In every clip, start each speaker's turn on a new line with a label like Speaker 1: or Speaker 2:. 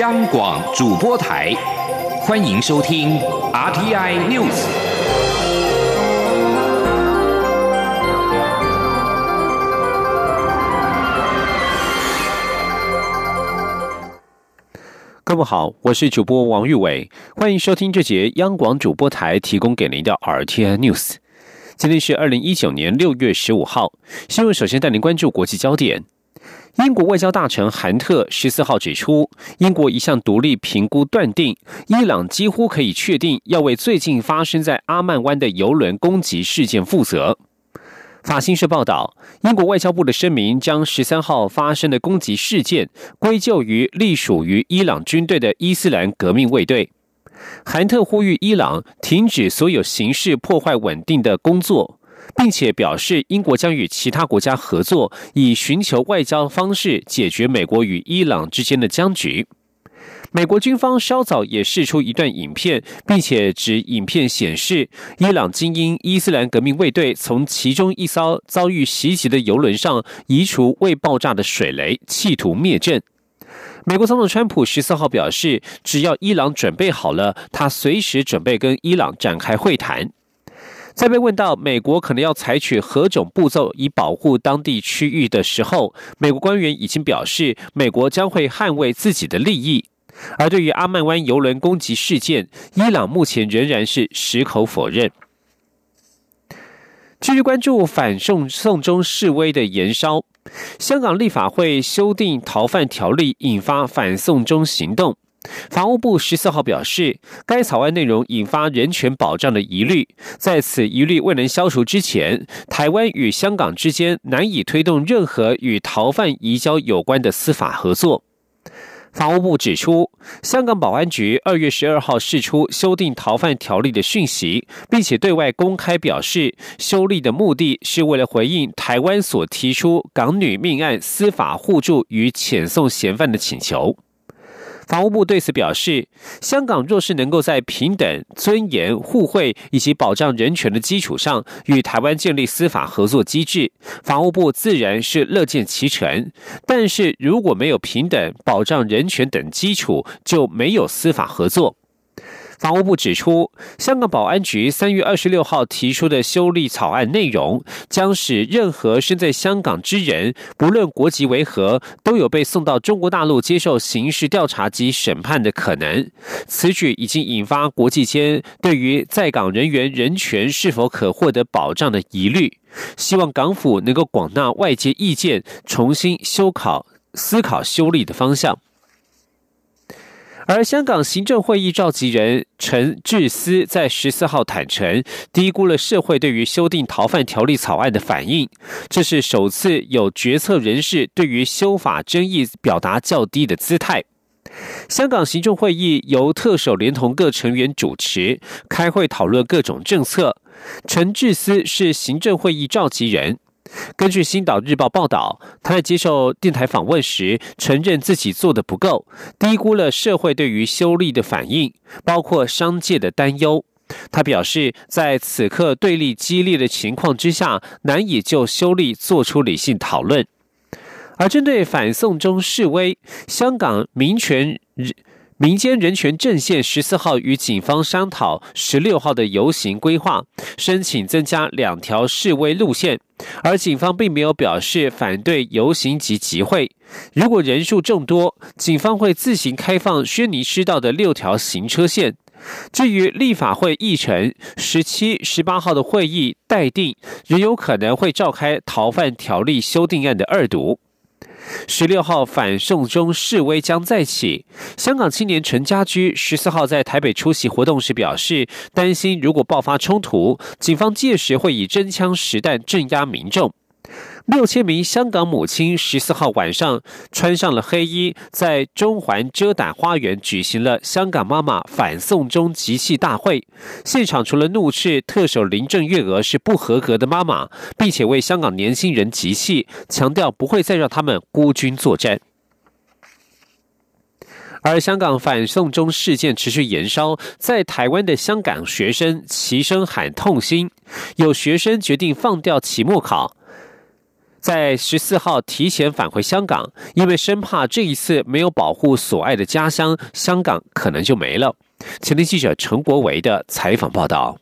Speaker 1: 央广主播台，欢迎收听 RTI News。
Speaker 2: 各位好，我是主播王玉伟，欢迎收听这节央广主播台提供给您的 RTI News。今天是二零一九年六月十五号，新闻首先带您关注国际焦点。英国外交大臣韩特十四号指出，英国一项独立评估断定，伊朗几乎可以确定要为最近发生在阿曼湾的油轮攻击事件负责。法新社报道，英国外交部的声明将十三号发生的攻击事件归咎于隶属于伊朗军队的伊斯兰革命卫队。韩特呼吁伊朗停止所有形式破坏稳定的工作。并且表示，英国将与其他国家合作，以寻求外交方式解决美国与伊朗之间的僵局。美国军方稍早也释出一段影片，并且指影片显示，伊朗精英伊斯兰革命卫队从其中一艘遭遇袭击的游轮上移除未爆炸的水雷，企图灭阵。美国总统川普十四号表示，只要伊朗准备好了，他随时准备跟伊朗展开会谈。在被问到美国可能要采取何种步骤以保护当地区域的时候，美国官员已经表示，美国将会捍卫自己的利益。而对于阿曼湾油轮攻击事件，伊朗目前仍然是矢口否认。继续关注反送送中示威的延烧，香港立法会修订逃犯条例，引发反送中行动。法务部十四号表示，该草案内容引发人权保障的疑虑，在此疑虑未能消除之前，台湾与香港之间难以推动任何与逃犯移交有关的司法合作。法务部指出，香港保安局二月十二号释出修订逃犯条例的讯息，并且对外公开表示，修例的目的是为了回应台湾所提出港女命案司法互助与遣送嫌犯的请求。法务部对此表示，香港若是能够在平等、尊严、互惠以及保障人权的基础上与台湾建立司法合作机制，法务部自然是乐见其成。但是如果没有平等、保障人权等基础，就没有司法合作。法务部指出，香港保安局三月二十六号提出的修例草案内容，将使任何身在香港之人，不论国籍为何，都有被送到中国大陆接受刑事调查及审判的可能。此举已经引发国际间对于在港人员人权是否可获得保障的疑虑。希望港府能够广纳外界意见，重新修考思考修例的方向。而香港行政会议召集人陈志思在十四号坦诚，低估了社会对于修订逃犯条例草案的反应。这是首次有决策人士对于修法争议表达较低的姿态。香港行政会议由特首连同各成员主持，开会讨论各种政策。陈志思是行政会议召集人。根据《星岛日报》报道，他在接受电台访问时承认自己做的不够，低估了社会对于修例的反应，包括商界的担忧。他表示，在此刻对立激烈的情况之下，难以就修例做出理性讨论。而针对反送中示威，香港民权民间人权阵线十四号与警方商讨十六号的游行规划，申请增加两条示威路线，而警方并没有表示反对游行及集会。如果人数众多，警方会自行开放轩尼诗道的六条行车线。至于立法会议程，十七、十八号的会议待定，仍有可能会召开逃犯条例修订案的二读。十六号反送中示威将再起。香港青年陈家驹十四号在台北出席活动时表示，担心如果爆发冲突，警方届时会以真枪实弹镇压民众。六千名香港母亲十四号晚上穿上了黑衣，在中环遮胆花园举行了香港妈妈反送中集气大会。现场除了怒斥特首林郑月娥是不合格的妈妈，并且为香港年轻人集气，强调不会再让他们孤军作战。而香港反送中事件持续延烧，在台湾的香港学生齐声喊痛心，有学生决定放掉期末考。在十四号提前返回香港，因为生怕这一次没有保护所爱的家乡，香港可能就没了。前天记者陈国维的采访报道。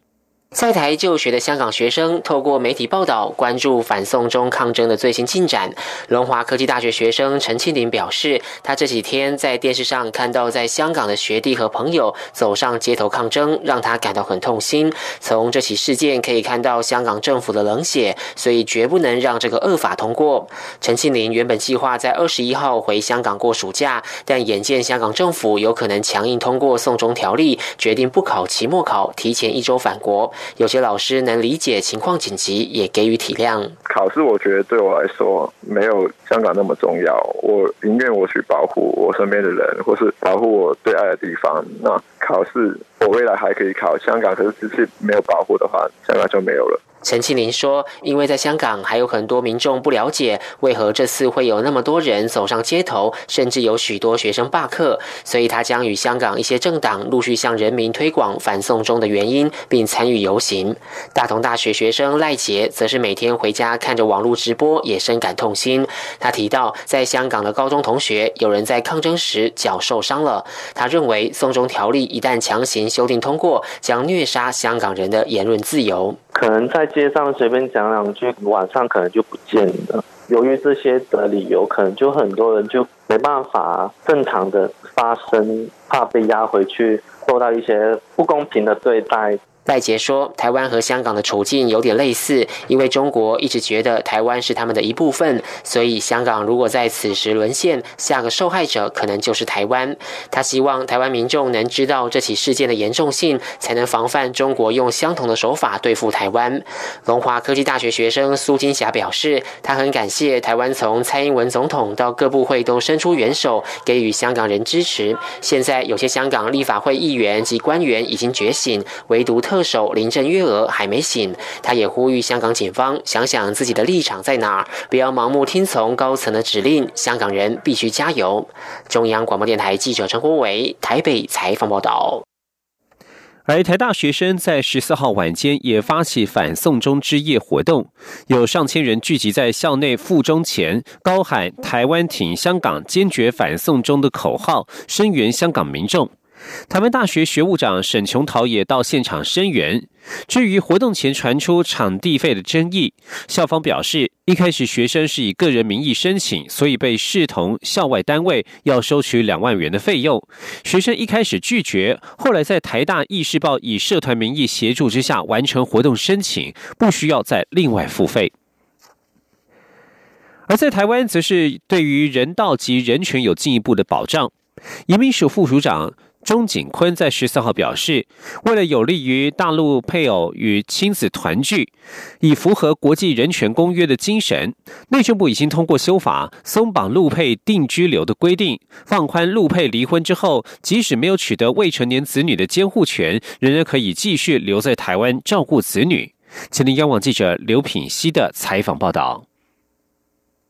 Speaker 3: 在台就学的香港学生透过媒体报道关注反送中抗争的最新进展。龙华科技大学学生陈庆林表示，他这几天在电视上看到在香港的学弟和朋友走上街头抗争，让他感到很痛心。从这起事件可以看到香港政府的冷血，所以绝不能让这个恶法通过。陈庆林原本计划在二十一号回香港过暑假，但眼见香港政府有可能强硬通过送中条例，决定不考期末考，提前一周返国。有些老师能理解情况紧急，也给予体谅。
Speaker 4: 考试我觉得对我来说没有香港那么重要，我宁愿我去保护我身边的人，或是保护我最爱的地方。那考试我未来还可以考香港，可是只是没有保护的话，香港就没有了。
Speaker 3: 陈庆林说：“因为在香港还有很多民众不了解为何这次会有那么多人走上街头，甚至有许多学生罢课，所以他将与香港一些政党陆续向人民推广反送中的原因，并参与游行。”大同大学学生赖杰则是每天回家看着网络直播，也深感痛心。他提到，在香港的高中同学有人在抗争时脚受伤了。他认为，送中条例一旦强行修订通过，将虐杀香港人的言论自由。
Speaker 5: 可能在街上随便讲两句，晚上可能就不见了。由于这些的理由，可能就很多人就没办法正常的发声，怕被压回去，受到一些不公平的对待。
Speaker 3: 赖杰说：“台湾和香港的处境有点类似，因为中国一直觉得台湾是他们的一部分，所以香港如果在此时沦陷，下个受害者可能就是台湾。他希望台湾民众能知道这起事件的严重性，才能防范中国用相同的手法对付台湾。”龙华科技大学学生苏金霞表示：“他很感谢台湾从蔡英文总统到各部会都伸出援手，给予香港人支持。现在有些香港立法会议员及官员已经觉醒，唯独特。”首林郑月娥还没醒，他也呼吁香港警方想想自己的立场在哪，不要盲目听从高层的指令。香港人必须加油。中央广播电台记者陈国伟台北采访报道。
Speaker 2: 而台大学生在十四号晚间也发起反送中之夜活动，有上千人聚集在校内附中前，高喊“台湾挺香港，坚决反送中”的口号，声援香港民众。台湾大学学务长沈琼桃也到现场声援。至于活动前传出场地费的争议，校方表示，一开始学生是以个人名义申请，所以被视同校外单位，要收取两万元的费用。学生一开始拒绝，后来在台大议事报以社团名义协助之下完成活动申请，不需要再另外付费。而在台湾，则是对于人道及人权有进一步的保障。移民署副署长。钟景坤在十四号表示，为了有利于大陆配偶与亲子团聚，以符合国际人权公约的精神，内政部已经通过修法，松绑陆配定居留的规定，放宽陆配离婚之后，即使没有取得未成年子女的监护权，仍然可以继续留在台湾照顾子女。请听央网记者刘品希的采访报道。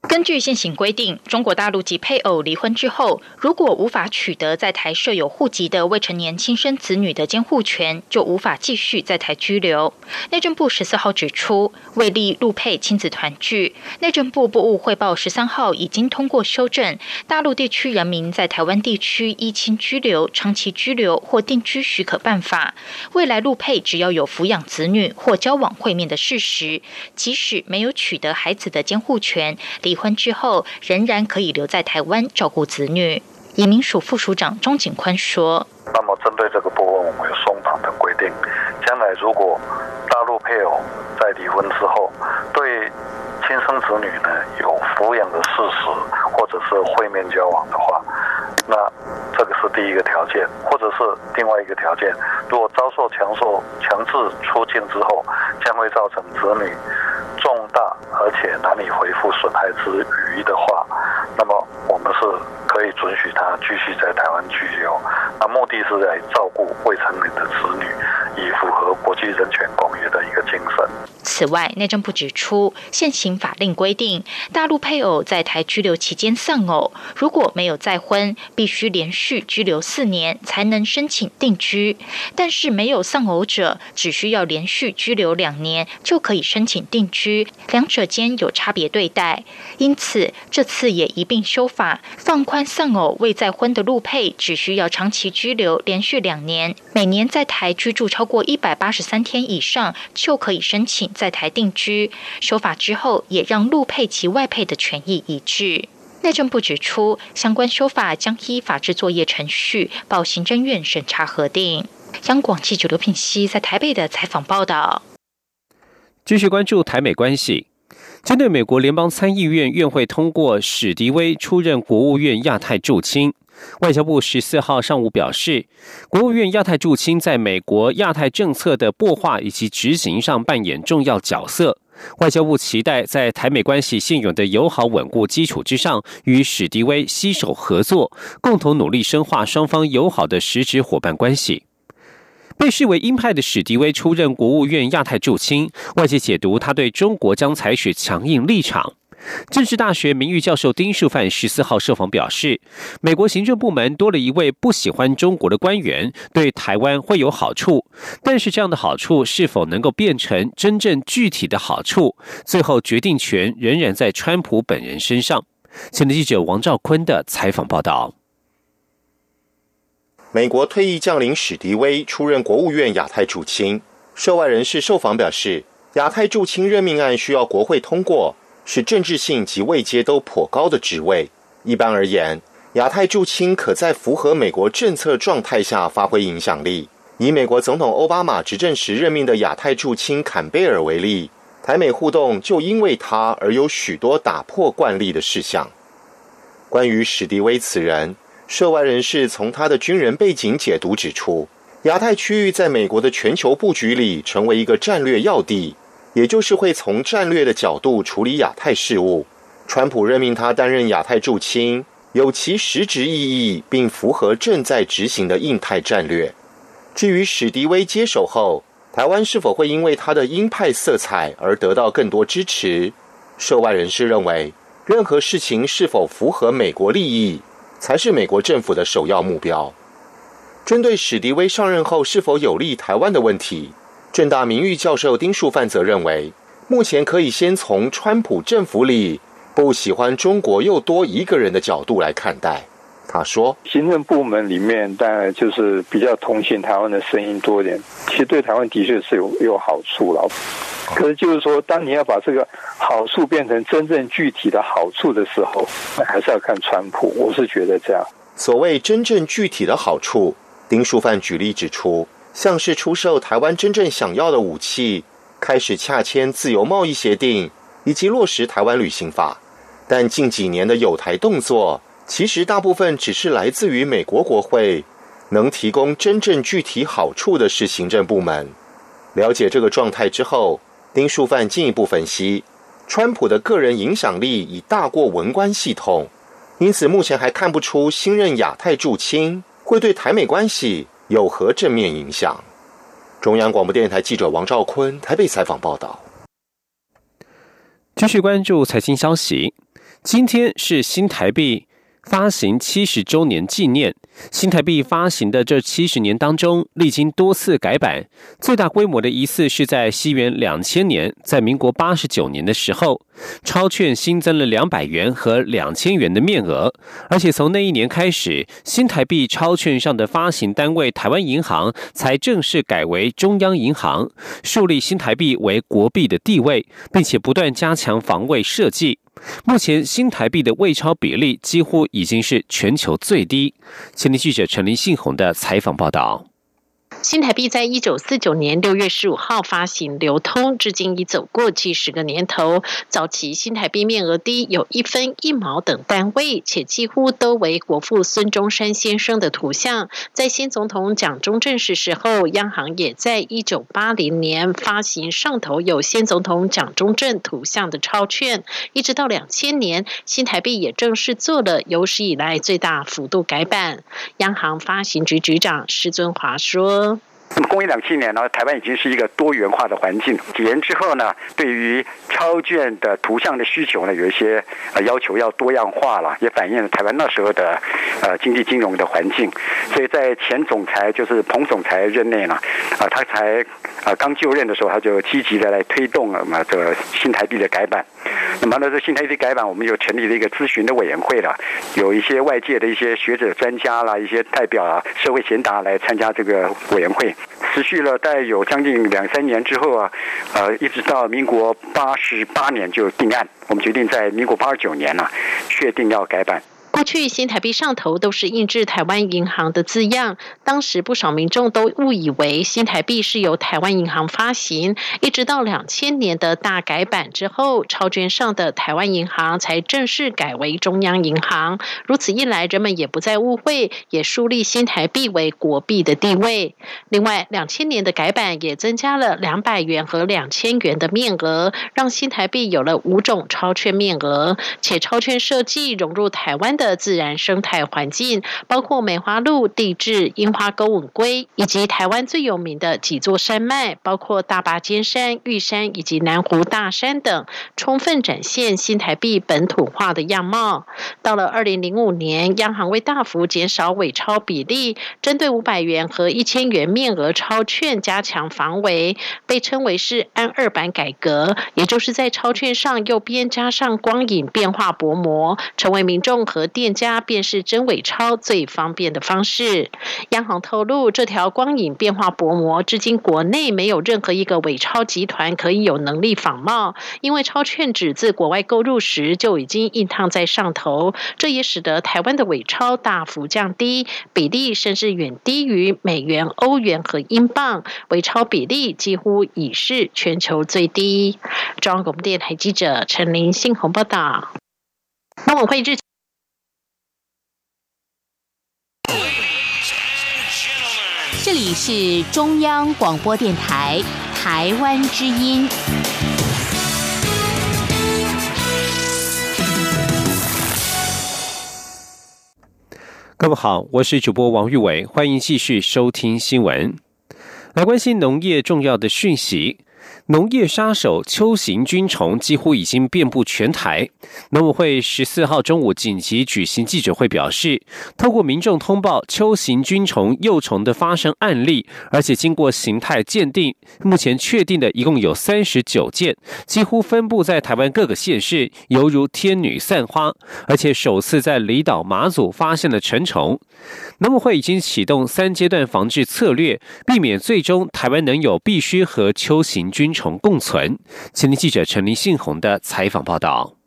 Speaker 6: 根据现行规定，中国大陆及配偶离婚之后，如果无法取得在台设有户籍的未成年亲生子女的监护权，就无法继续在台居留。内政部十四号指出，为利陆配亲子团聚，内政部部务汇报十三号已经通过修正《大陆地区人民在台湾地区依亲居留、长期居留或定居许可办法》，未来陆配只要有抚养子女或交往会面的事实，即使没有取得孩子的监护权。离婚之后，仍然可以留在台湾照顾子女。移民署副署长钟景宽说：“
Speaker 7: 那么，针对这个部分，我们有松绑的规定。将来如果大陆配偶在离婚之后，对亲生子女呢有抚养的事实，或者是会面交往的话，那这个是第一个条件，或者是另外一个条件，如果遭受强受强制出境之后，将会造成子女。”重大而且难以恢复损害之余的话，那么我们是可以准许他继续在台湾居留。那目的是在照顾未成年的子女，以符合国际人权公约的一个精神。
Speaker 6: 此外，内政部指出，现行法令规定，大陆配偶在台居留期间丧偶，如果没有再婚，必须连续居留四年才能申请定居；但是没有丧偶者，只需要连续居留两年就可以申请定居，两者间有差别对待。因此，这次也一并修法，放宽丧偶未再婚的陆配，只需要长期居留连续两年，每年在台居住超过一百八十三天以上，就可以申请在台定居。修法之后，也让陆配及外配的权益一致。内政部指出，相关修法将依法制作业程序报行政院审查核定。央广记者刘品熙在台北的采访报道。
Speaker 2: 继续关注台美关系，针对美国联邦参议院院会通过史迪威出任国务院亚太驻青。外交部十四号上午表示，国务院亚太驻青在美国亚太政策的擘画以及执行上扮演重要角色。外交部期待在台美关系现有的友好稳固基础之上，与史迪威携手合作，共同努力深化双方友好的实质伙伴关系。被视为鹰派的史迪威出任国务院亚太驻青，外界解读他对中国将采取强硬立场。政治大学名誉教授丁树范十四号受访表示，美国行政部门多了一位不喜欢中国的官员，对台湾会有好处。但是这样的好处是否能够变成真正具体的好处，最后决定权仍然在川普本人身上。前的记者王兆坤的采访报道。
Speaker 8: 美国退役将领史迪威出任国务院亚太驻青，涉外人士受访表示，亚太驻青任命案需要国会通过。是政治性及位阶都颇高的职位。一般而言，亚太驻青可在符合美国政策状态下发挥影响力。以美国总统奥巴马执政时任命的亚太驻青坎贝尔为例，台美互动就因为他而有许多打破惯例的事项。关于史迪威此人，涉外人士从他的军人背景解读指出，亚太区域在美国的全球布局里成为一个战略要地。也就是会从战略的角度处理亚太事务。川普任命他担任亚太驻青，有其实质意义，并符合正在执行的印太战略。至于史迪威接手后，台湾是否会因为他的鹰派色彩而得到更多支持？涉外人士认为，任何事情是否符合美国利益，才是美国政府的首要目标。针对史迪威上任后是否有利台湾的问题。正大名誉教授丁树范则认为，目前可以先从川普政府里不喜欢中国又多一个人的角度来看待。他说：“
Speaker 9: 行政部门里面当然就是比较同情台湾的声音多一点，其实对台湾的确是有有好处了。可是就是说，当你要把这个好处变成真正具体的好处的时候，那还是要看川普。我是觉得这样。
Speaker 8: 所谓真正具体的好处，丁树范举例指出。”像是出售台湾真正想要的武器，开始洽签自由贸易协定，以及落实台湾旅行法。但近几年的有台动作，其实大部分只是来自于美国国会，能提供真正具体好处的是行政部门。了解这个状态之后，丁树范进一步分析，川普的个人影响力已大过文官系统，因此目前还看不出新任亚太驻青会对台美关系。有何正面影响？中央广播电台记者王兆坤台北采访报道。
Speaker 2: 继续关注财经消息，今天是新台币。发行七十周年纪念，新台币发行的这七十年当中，历经多次改版，最大规模的一次是在西元两千年，在民国八十九年的时候，钞券新增了两百元和两千元的面额，而且从那一年开始，新台币钞券上的发行单位台湾银行才正式改为中央银行，树立新台币为国币的地位，并且不断加强防卫设计。目前新台币的未钞比例几乎已经是全球最低。前天记者陈林信宏的采访报道。
Speaker 10: 新台币在一九四九年六月十五号发行流通，至今已走过七十个年头。早期新台币面额低，有一分、一毛等单位，且几乎都为国父孙中山先生的图像。在新总统蒋中正逝世后，央行也在一九八零年发行上头有先总统蒋中正图像的钞券，一直到两千年，新台币也正式做了有史以来最大幅度改版。央行发行局局长施尊华说。
Speaker 11: 那么，工业两千年呢，台湾已经是一个多元化的环境。几年之后呢，对于超卷的图像的需求呢，有一些呃要求要多样化了，也反映了台湾那时候的呃经济金融的环境。所以在前总裁就是彭总裁任内呢，啊，他才啊刚就任的时候，他就积极的来推动了嘛这个新台币的改版。那么呢，这新台币改版，我们又成立了一个咨询的委员会了，有一些外界的一些学者专家啦，一些代表啊，社会贤达来参加这个委员会。持续了带有将近两三年之后啊，呃，一直到民国八十八年就定案，我们决定在民国八十九年呢，确定要改版。
Speaker 10: 过去新台币上头都是印制台湾银行的字样，当时不少民众都误以为新台币是由台湾银行发行。一直到两千年的大改版之后，钞券上的台湾银行才正式改为中央银行。如此一来，人们也不再误会，也树立新台币为国币的地位。另外，两千年的改版也增加了两百元和两千元的面额，让新台币有了五种钞券面额，且钞券设计融入台湾的。自然生态环境，包括梅花鹿、地质、樱花钩吻龟，以及台湾最有名的几座山脉，包括大拔尖山、玉山以及南湖大山等，充分展现新台币本土化的样貌。到了二零零五年，央行为大幅减少伪钞比例，针对五百元和一千元面额钞券加强防伪，被称为是“安二版”改革，也就是在钞券上右边加上光影变化薄膜，成为民众和。店家便是真伪钞最方便的方式。央行透露，这条光影变化薄膜至今国内没有任何一个伪钞集团可以有能力仿冒，因为钞券纸自国外购入时就已经印烫在上头，这也使得台湾的伪钞大幅降低，比例甚至远低于美元、欧元和英镑，伪钞比例几乎已是全球最低。中央广播电台记者陈林信鸿报道。那我会日。
Speaker 12: 这里是中央广播电台台湾之音。
Speaker 2: 各位好，我是主播王玉伟，欢迎继续收听新闻，来关心农业重要的讯息。农业杀手秋行菌虫几乎已经遍布全台。农委会十四号中午紧急举行记者会，表示，透过民众通报秋行菌虫幼虫的发生案例，而且经过形态鉴定，目前确定的一共有三十九件，几乎分布在台湾各个县市，犹如天女散花。而且首次在离岛马祖发现了成虫。农委会已经启动三阶段防治策略，避免最终台湾能有必须和秋行菌虫共存。前天记者陈林信宏的采访报道。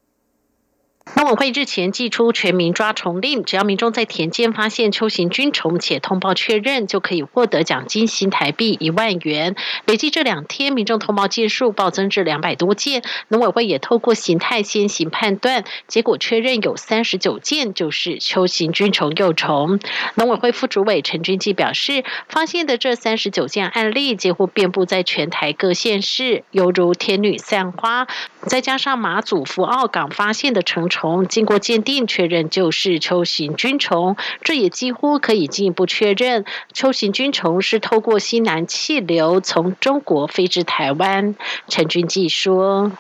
Speaker 10: 农委会日前寄出全民抓虫令，只要民众在田间发现秋行菌虫且通报确认，就可以获得奖金新台币一万元。累计这两天民众通报件数暴增至两百多件，农委会也透过形态先行判断，结果确认有三十九件就是秋行菌虫幼虫。农委会副主委陈君基表示，发现的这三十九件案例几乎遍布在全台各县市，犹如天女散花。再加上马祖福澳港发现的成虫，经过鉴定确认就是秋行菌虫，这也几乎可以进一步确认秋行菌虫是透过西南气流从中国飞至台湾。陈君记说：“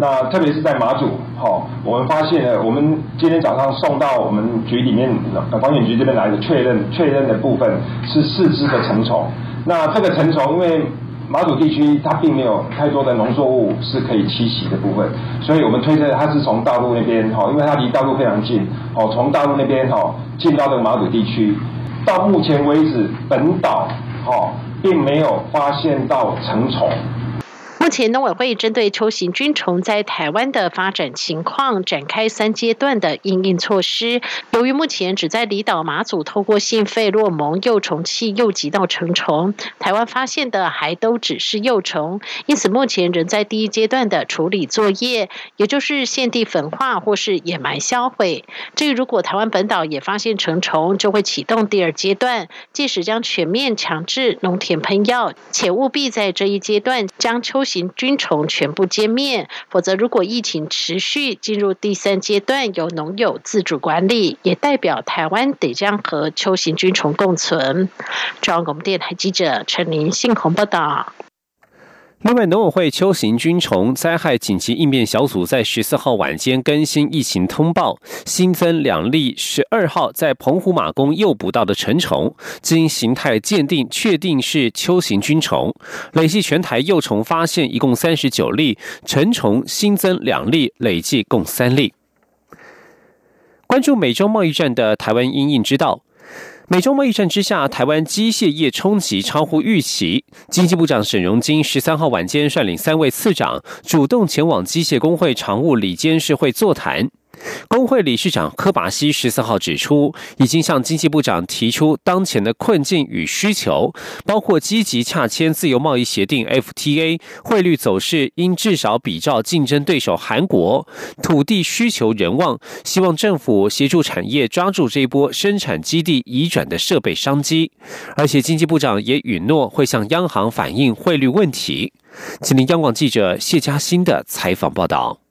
Speaker 13: 那特别是在马祖，哈，我们发现了，我们今天早上送到我们局里面，呃，防检局这边来的确认，确认的部分是四只的成虫。那这个成虫因为。”马祖地区它并没有太多的农作物是可以栖息的部分，所以我们推测它是从大陆那边哈，因为它离大陆非常近，哦，从大陆那边哈进到这个马祖地区。到目前为止，本岛哈并没有发现到成虫。
Speaker 10: 目前农委会针对秋行菌虫在台湾的发展情况展开三阶段的应应措施。由于目前只在离岛马祖透过性费洛蒙幼虫器诱集到成虫，台湾发现的还都只是幼虫，因此目前仍在第一阶段的处理作业，也就是现地焚化或是掩埋销毁。至于如果台湾本岛也发现成虫，就会启动第二阶段，届时将全面强制农田喷药，且务必在这一阶段将秋行菌虫全部歼灭，否则如果疫情持续进入第三阶段，由农友自主管理，也代表台湾得将和秋行菌虫共存。中央广播电台记者陈林信鸿报道。
Speaker 2: 另外，农委会秋行菌虫灾害紧急应变小组在十四号晚间更新疫情通报，新增两例十二号在澎湖马公诱捕到的成虫，经形态鉴定确定是秋行菌虫，累计全台幼虫发现一共三十九例，成虫新增两例，累计共三例。关注美洲贸易战的台湾因应知道。美中贸易战之下，台湾机械业冲击超乎预期。经济部长沈荣金十三号晚间率领三位次长，主动前往机械工会常务理监事会座谈。工会理事长柯巴西十四号指出，已经向经济部长提出当前的困境与需求，包括积极洽签自由贸易协定 （FTA），汇率走势应至少比照竞争对手韩国，土地需求仍旺，希望政府协助产业抓住这一波生产基地移转的设备商机。而且经济部长也允诺会向央行反映汇率问题。请听央广记者谢嘉欣的采访报道。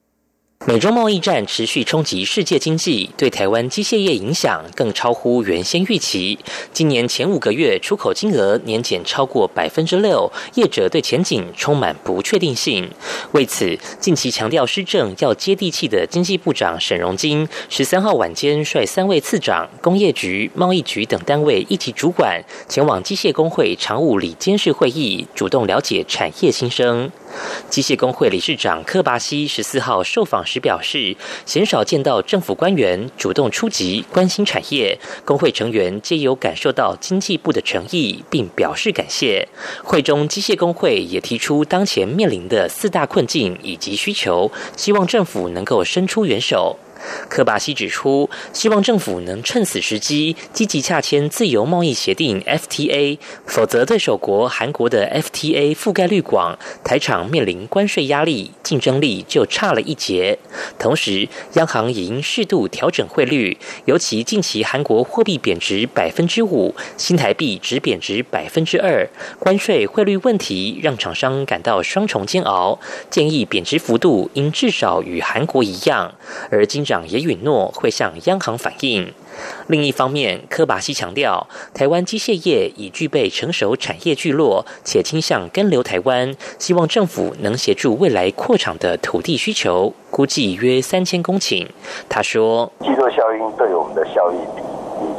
Speaker 14: 美中贸易战持续冲击世界经济，对台湾机械业影响更超乎原先预期。今年前五个月出口金额年减超过百分之六，业者对前景充满不确定性。为此，近期强调施政要接地气的经济部长沈荣金十三号晚间率三位次长、工业局、贸易局等单位一级主管前往机械工会常务理监事会议，主动了解产业新生。机械工会理事长柯巴西十四号受访时表示，鲜少见到政府官员主动出击关心产业，工会成员皆有感受到经济部的诚意，并表示感谢。会中机械工会也提出当前面临的四大困境以及需求，希望政府能够伸出援手。科巴西指出，希望政府能趁此时机积极洽签自由贸易协定 （FTA），否则对手国韩国的 FTA 覆盖率广，台厂面临关税压力，竞争力就差了一截。同时，央行也应适度调整汇率，尤其近期韩国货币贬值百分之五，新台币只贬值百分之二，关税汇率问题让厂商感到双重煎熬。建议贬值幅度应至少与韩国一样，而经。长也允诺会向央行反映。另一方面，科巴西强调，台湾机械业已具备成熟产业聚落，且倾向跟留台湾，希望政府能协助未来扩厂的土地需求，估计约三千公顷。他说：“
Speaker 15: 聚落效应对我们的效益，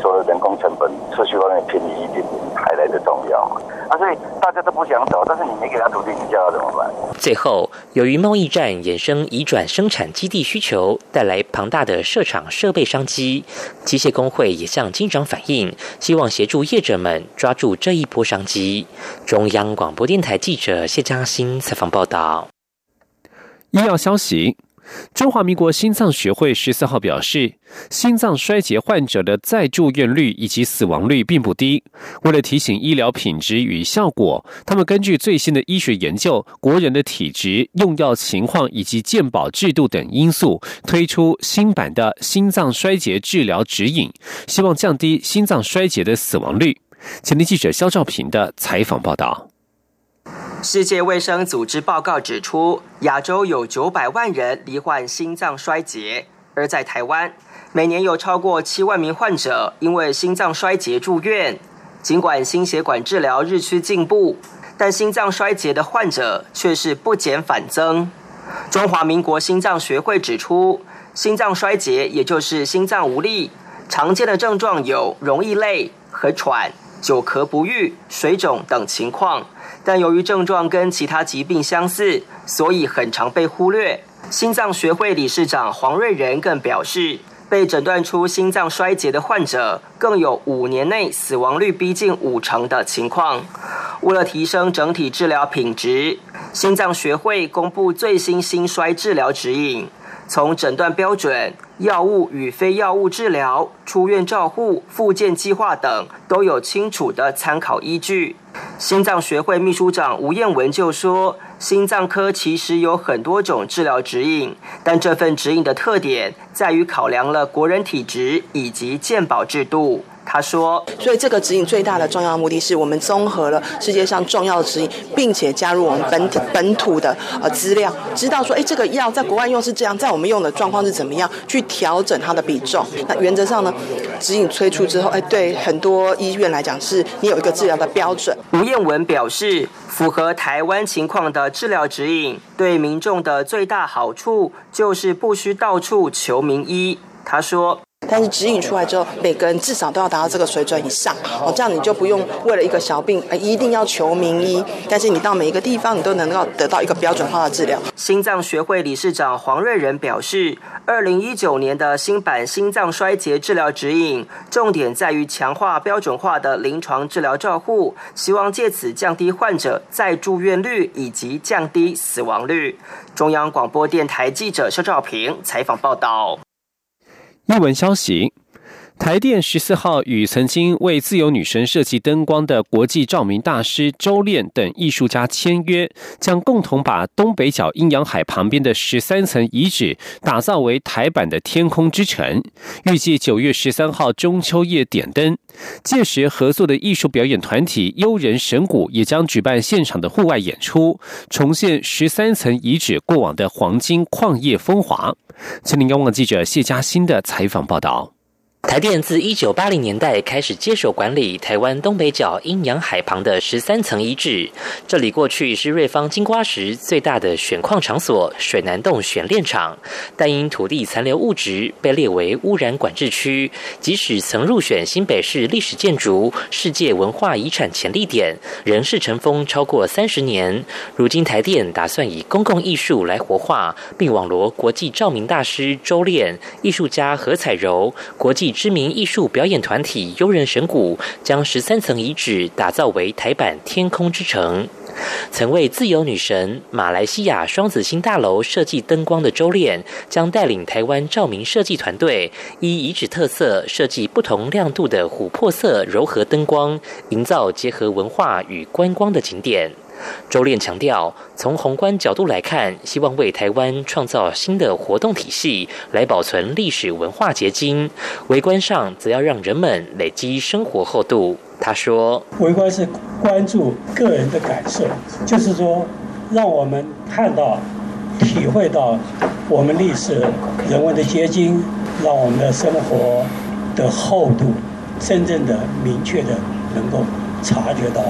Speaker 15: 说人工成本、社区方面便宜一点点，还来得重要嘛。”啊，所以大家都不想走，但是你没给他土地，你叫他怎么办？
Speaker 14: 最后，由于贸易战衍生移转生产基地需求，带来庞大的设厂设备商机，机械工会也向金长反映，希望协助业者们抓住这一波商机。中央广播电台记者谢嘉欣采访报道。
Speaker 2: 医药消息。中华民国心脏学会十四号表示，心脏衰竭患者的再住院率以及死亡率并不低。为了提醒医疗品质与效果，他们根据最新的医学研究、国人的体质、用药情况以及健保制度等因素，推出新版的心脏衰竭治疗指引，希望降低心脏衰竭的死亡率。前天记者肖兆平的采访报道。
Speaker 16: 世界卫生组织报告指出，亚洲有九百万人罹患心脏衰竭，而在台湾，每年有超过七万名患者因为心脏衰竭住院。尽管心血管治疗日趋进步，但心脏衰竭的患者却是不减反增。中华民国心脏学会指出，心脏衰竭也就是心脏无力，常见的症状有容易累、和喘、久咳不愈、水肿等情况。但由于症状跟其他疾病相似，所以很常被忽略。心脏学会理事长黄瑞仁更表示，被诊断出心脏衰竭的患者，更有五年内死亡率逼近五成的情况。为了提升整体治疗品质，心脏学会公布最新心衰治疗指引，从诊断标准。药物与非药物治疗、出院照护、复健计划等都有清楚的参考依据。心脏学会秘书长吴彦文就说：“心脏科其实有很多种治疗指引，但这份指引的特点在于考量了国人体质以及健保制度。”他说：“
Speaker 17: 所以这个指引最大的重要目的是我们综合了世界上重要的指引，并且加入我们本本土的呃资料，知道说，哎，这个药在国外用是这样，在我们用的状况是怎么样，去调整它的比重。那原则上呢，指引推出之后，哎，对很多医院来讲，是你有一个治疗的标准。”
Speaker 16: 吴彦文表示，符合台湾情况的治疗指引，对民众的最大好处就是不需到处求名医。他说。
Speaker 17: 但是指引出来之后，每个人至少都要达到这个水准以上哦，这样你就不用为了一个小病，而，一定要求名医。但是你到每一个地方，你都能够得到一个标准化的治疗。
Speaker 16: 心脏学会理事长黄瑞仁表示，二零一九年的新版心脏衰竭治疗指引，重点在于强化标准化的临床治疗照护，希望借此降低患者再住院率以及降低死亡率。中央广播电台记者肖兆平采访报道。
Speaker 2: 新闻消息：台电十四号与曾经为自由女神设计灯光的国际照明大师周炼等艺术家签约，将共同把东北角阴阳海旁边的十三层遗址打造为台版的天空之城。预计九月十三号中秋夜点灯，届时合作的艺术表演团体悠人神谷也将举办现场的户外演出，重现十三层遗址过往的黄金矿业风华。千林央广记者谢佳欣的采访报道。
Speaker 14: 台电自一九八零年代开始接手管理台湾东北角阴阳海旁的十三层遗址，这里过去是瑞芳金瓜石最大的选矿场所——水南洞选炼厂，但因土地残留物质被列为污染管制区，即使曾入选新北市历史建筑、世界文化遗产潜力点，仍是尘封超过三十年。如今台电打算以公共艺术来活化，并网罗国际照明大师周炼、艺术家何彩柔、国际。知名艺术表演团体悠人神谷将十三层遗址打造为台版天空之城。曾为自由女神马来西亚双子星大楼设计灯光的周炼，将带领台湾照明设计团队，依遗址特色设计不同亮度的琥珀色柔和灯光，营造结合文化与观光的景点。周炼强调，从宏观角度来看，希望为台湾创造新的活动体系，来保存历史文化结晶；微观上，则要让人们累积生活厚度。他说：“
Speaker 18: 微观是关注个人的感受，就是说，让我们看到、体会到我们历史人文的结晶，让我们的生活的厚度，真正的、明确的能够察觉到。”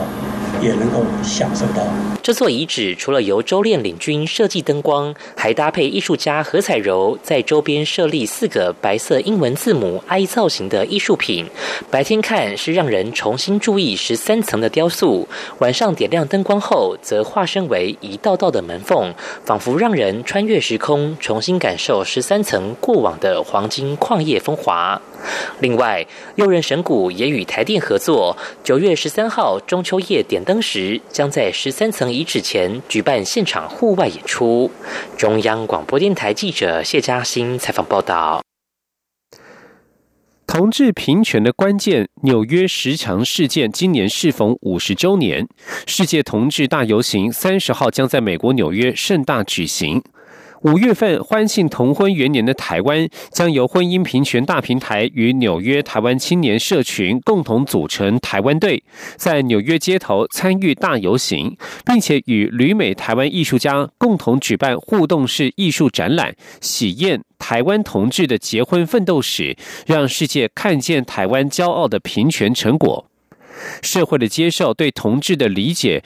Speaker 18: 也能够享受到。
Speaker 14: 这座遗址除了由周炼领军设计灯光，还搭配艺术家何彩柔在周边设立四个白色英文字母 I 造型的艺术品。白天看是让人重新注意十三层的雕塑，晚上点亮灯光后，则化身为一道道的门缝，仿佛让人穿越时空，重新感受十三层过往的黄金矿业风华。另外，悠人神谷也与台电合作，九月十三号中秋夜点灯时，将在十三层遗址前举办现场户外演出。中央广播电台记者谢嘉欣采访报道。
Speaker 2: 同志平权的关键——纽约十强事件，今年适逢五十周年，世界同志大游行三十号将在美国纽约盛大举行。五月份欢庆同婚元年的台湾，将由婚姻平权大平台与纽约台湾青年社群共同组成台湾队，在纽约街头参与大游行，并且与旅美台湾艺术家共同举办互动式艺术展览，喜宴台湾同志的结婚奋斗史，让世界看见台湾骄傲的平权成果。社会的接受对同志的理解，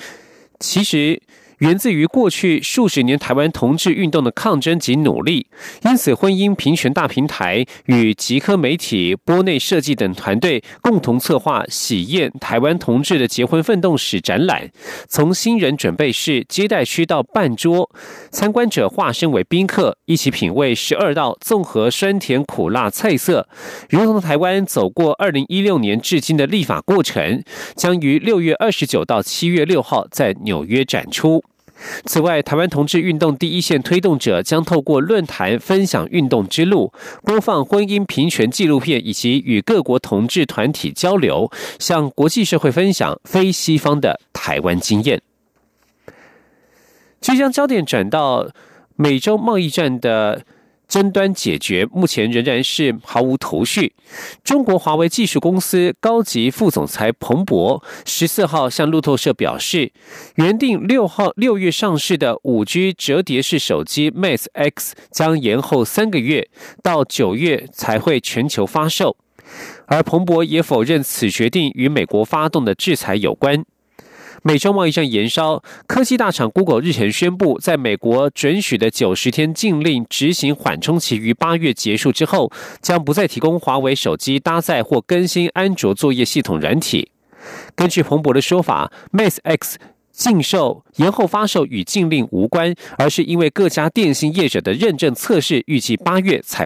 Speaker 2: 其实。源自于过去数十年台湾同志运动的抗争及努力，因此婚姻平权大平台与极科媒体、波内设计等团队共同策划喜宴台湾同志的结婚奋斗史展览。从新人准备室、接待区到办桌，参观者化身为宾客，一起品味十二道综合酸甜苦辣菜色，如同台湾走过二零一六年至今的立法过程，将于六月二十九到七月六号在纽约展出。此外，台湾同志运动第一线推动者将透过论坛分享运动之路，播放婚姻平权纪录片，以及与各国同志团体交流，向国际社会分享非西方的台湾经验。即将焦点转到美洲贸易战的争端解决，目前仍然是毫无头绪。中国华为技术公司高级副总裁彭博十四号向路透社表示，原定六号六月上市的五 G 折叠式手机 Mate X 将延后三个月，到九月才会全球发售。而彭博也否认此决定与美国发动的制裁有关。美中贸易战延烧，科技大厂 Google 日前宣布，在美国准许的九十天禁令执行缓冲期于八月结束之后，将不再提供华为手机搭载或更新安卓作业系统软体。根据彭博的说法，Mate X 禁售延后发售与禁令无关，而是因为各家电信业者的认证测试预计八月才